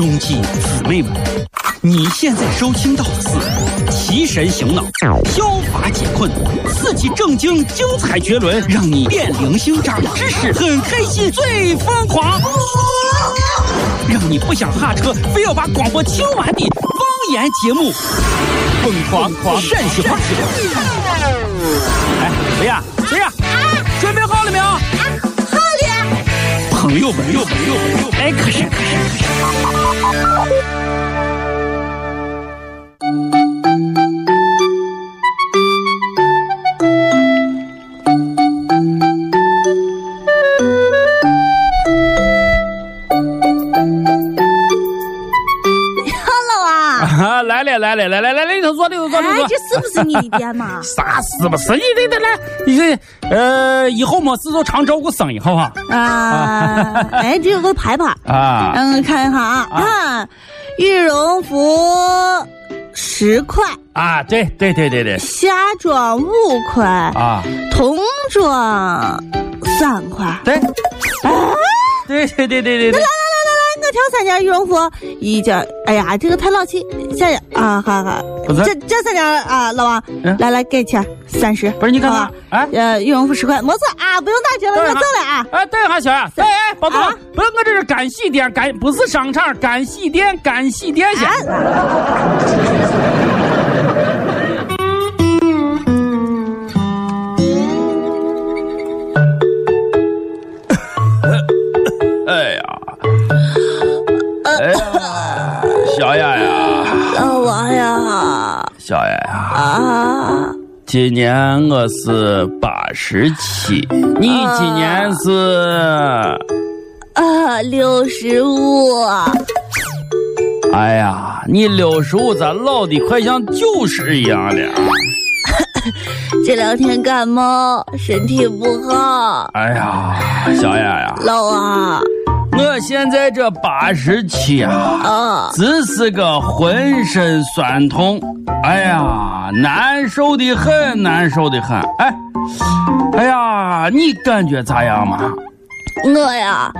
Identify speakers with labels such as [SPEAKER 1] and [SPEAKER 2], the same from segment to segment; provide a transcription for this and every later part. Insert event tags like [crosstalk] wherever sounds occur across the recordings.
[SPEAKER 1] 兄弟姊妹们，你现在收听到的是提神醒脑、消乏解困、刺激正经、精彩绝伦，让你变灵星、长知识、很开心、最疯狂，让你不想下车，非要把广播听完的方言节目，疯狂狂陕西话。哎，谁呀？谁呀？准备好了没有？不用，不用，不用，不用。哎，可是，可是，可是。来了，来了，来来来，里头坐，里头坐，里头
[SPEAKER 2] 哎，这是不是你的店嘛？
[SPEAKER 1] 啥是不是你的的来？你这呃，以后没事就常照顾生意，好不好？
[SPEAKER 2] 啊，哎，这有个牌牌，
[SPEAKER 1] 啊，
[SPEAKER 2] 让我看一看啊啊，羽绒服十块，
[SPEAKER 1] 啊，对对对对对，
[SPEAKER 2] 夏装五块，
[SPEAKER 1] 啊，
[SPEAKER 2] 童装三块。
[SPEAKER 1] 对，对对对对对对，
[SPEAKER 2] 我挑三件羽绒服，一件，哎呀，这个太老气，下件啊，好好，这这三件啊，老王
[SPEAKER 1] 嗯，
[SPEAKER 2] 来来给钱三十，
[SPEAKER 1] 不是你看看哎
[SPEAKER 2] 呃，羽绒服十块，没事啊，不用打折了，我走了啊。
[SPEAKER 1] 哎，等一下，小杨，哎哎，宝总
[SPEAKER 2] 啊，
[SPEAKER 1] 不是我这是干洗店，干不是商场，干洗店，干洗店先。哎呀，小雅呀，
[SPEAKER 2] 老王呀，
[SPEAKER 1] 小雅呀，
[SPEAKER 2] 啊，
[SPEAKER 1] 今年我是八十七，你今年是？
[SPEAKER 2] 啊，六十五，
[SPEAKER 1] 哎呀，你六十五咋老的快像九十一样了？[laughs]
[SPEAKER 2] 这两天感冒，身体不好。
[SPEAKER 1] 哎呀，小雅呀，
[SPEAKER 2] 老王，
[SPEAKER 1] 我现在这八十七啊，
[SPEAKER 2] 啊，
[SPEAKER 1] 只是个浑身酸痛，哎呀，难受的很，难受的很。哎，哎呀，你感觉咋样嘛？
[SPEAKER 2] 我呀，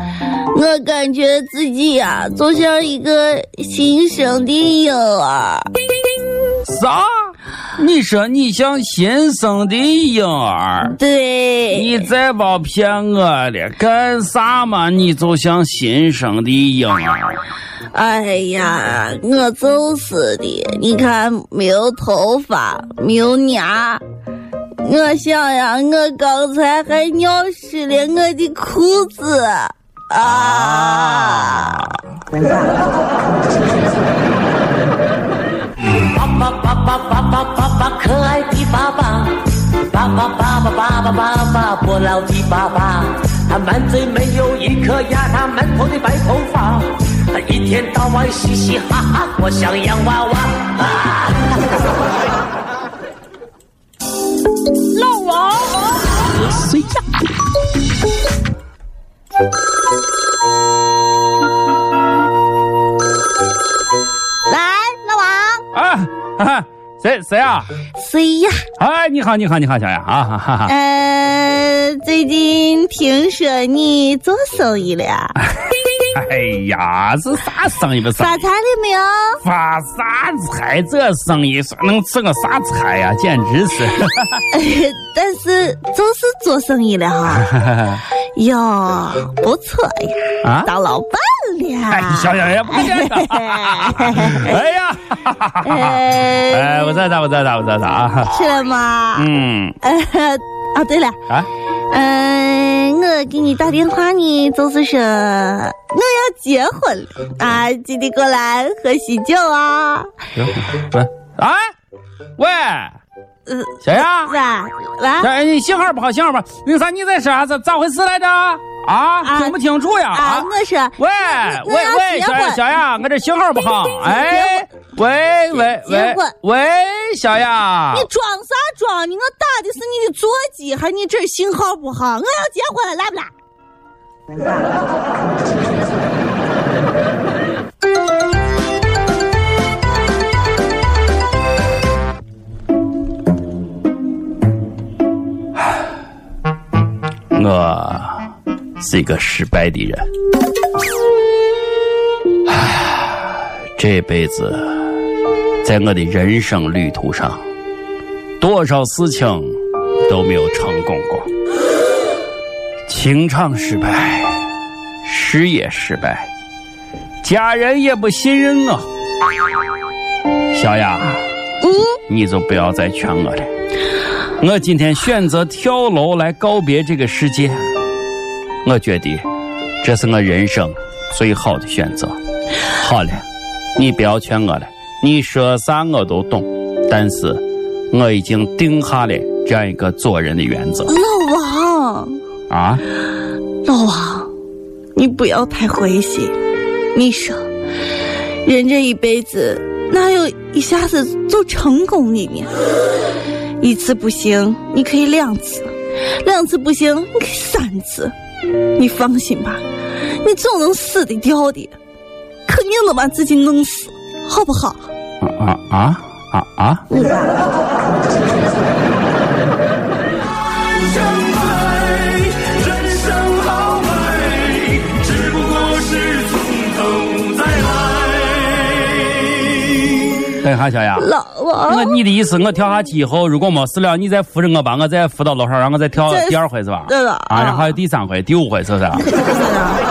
[SPEAKER 2] 我感觉自己呀，就像一个新生的婴儿。
[SPEAKER 1] 啥？你说你像新生的婴儿？
[SPEAKER 2] 对，
[SPEAKER 1] 你再别骗我了，干啥嘛？你就像新生的婴儿。
[SPEAKER 2] 哎呀，我就是的。你看，没有头发，没有牙。我想呀，我刚才还尿湿了我的裤子啊！
[SPEAKER 3] 爸 [laughs] 可爱的爸爸，爸爸爸爸爸爸爸爸，不老的爸爸。他满嘴没有一颗牙，他满头的白头发，他一天到晚嘻嘻哈哈，活像洋娃娃。
[SPEAKER 2] 老王，
[SPEAKER 1] 谁呀？
[SPEAKER 2] 来，老王，
[SPEAKER 1] 啊，哈哈，谁谁啊？
[SPEAKER 2] 谁呀？
[SPEAKER 1] 哎，你好，你好，你好，小杨啊，哈哈哈。
[SPEAKER 2] 呃，最近听说你做生意了，[laughs]
[SPEAKER 1] 哎呀，是啥生意不生意？
[SPEAKER 2] 发财了没有？
[SPEAKER 1] 发啥财？这生意算能吃个啥财呀？简直是！[laughs]
[SPEAKER 2] 但是就是做生意了哈。[laughs] 哟，不错呀，
[SPEAKER 1] 啊
[SPEAKER 2] 当老板了。
[SPEAKER 1] 哎，小杨也不简单。[laughs] 哎呀，
[SPEAKER 2] 呃，
[SPEAKER 1] 哎，我在这，我在这，我在这啊。
[SPEAKER 2] 吃了吗？
[SPEAKER 1] 嗯
[SPEAKER 2] 呃，[laughs] 啊，对了，
[SPEAKER 1] 啊，
[SPEAKER 2] 嗯、我给你打电话呢，就是说我要结婚了啊，记得过来喝喜酒啊。
[SPEAKER 1] 喂，小杨，
[SPEAKER 2] 喂喂，
[SPEAKER 1] 哎，你信号不好，信号不好。那个啥，你在说啥？咋咋回事来着？啊，
[SPEAKER 2] 啊
[SPEAKER 1] 听不清楚呀？
[SPEAKER 2] 啊，
[SPEAKER 1] 啊，
[SPEAKER 2] 我说
[SPEAKER 1] 喂喂喂，小
[SPEAKER 2] 结婚
[SPEAKER 1] 小杨，我这信号不好。哎，喂喂喂喂，小杨
[SPEAKER 2] 你，装啥装呢？我打的是你的座机，还你这信号不好？我要结婚了，来不来？
[SPEAKER 1] 我是一个失败的人。唉这辈子，在我的人生旅途上，多少事情都没有成功过。情场失败，事业失败，家人也不信任我。小雅，
[SPEAKER 2] 嗯，
[SPEAKER 1] 你就不要再劝我了。我今天选择跳楼来告别这个世界，我觉得这是我人生最好的选择。好了，你不要劝我了，你说啥我都懂，但是我已经定下了这样一个做人的原则。
[SPEAKER 2] 老王，
[SPEAKER 1] 啊，
[SPEAKER 2] 老王，你不要太灰心。你说，人这一辈子哪有一下子就成功的呢？一次不行，你可以两次；两次不行，你可以三次。你放心吧，你总能死的掉的，肯定能把自己弄死，好不好？
[SPEAKER 1] 啊啊啊啊啊！
[SPEAKER 4] 人 [laughs] 来。[laughs]
[SPEAKER 1] 等一下，小雅，
[SPEAKER 2] 老王，
[SPEAKER 1] 我你的意思，我跳下去以后，如果没事了，你再扶着我，把我再扶到楼上，让我再跳第二回是吧？
[SPEAKER 2] 对了
[SPEAKER 1] 啊，然后还有第三回、第五回，是不是？[laughs]
[SPEAKER 2] 是啊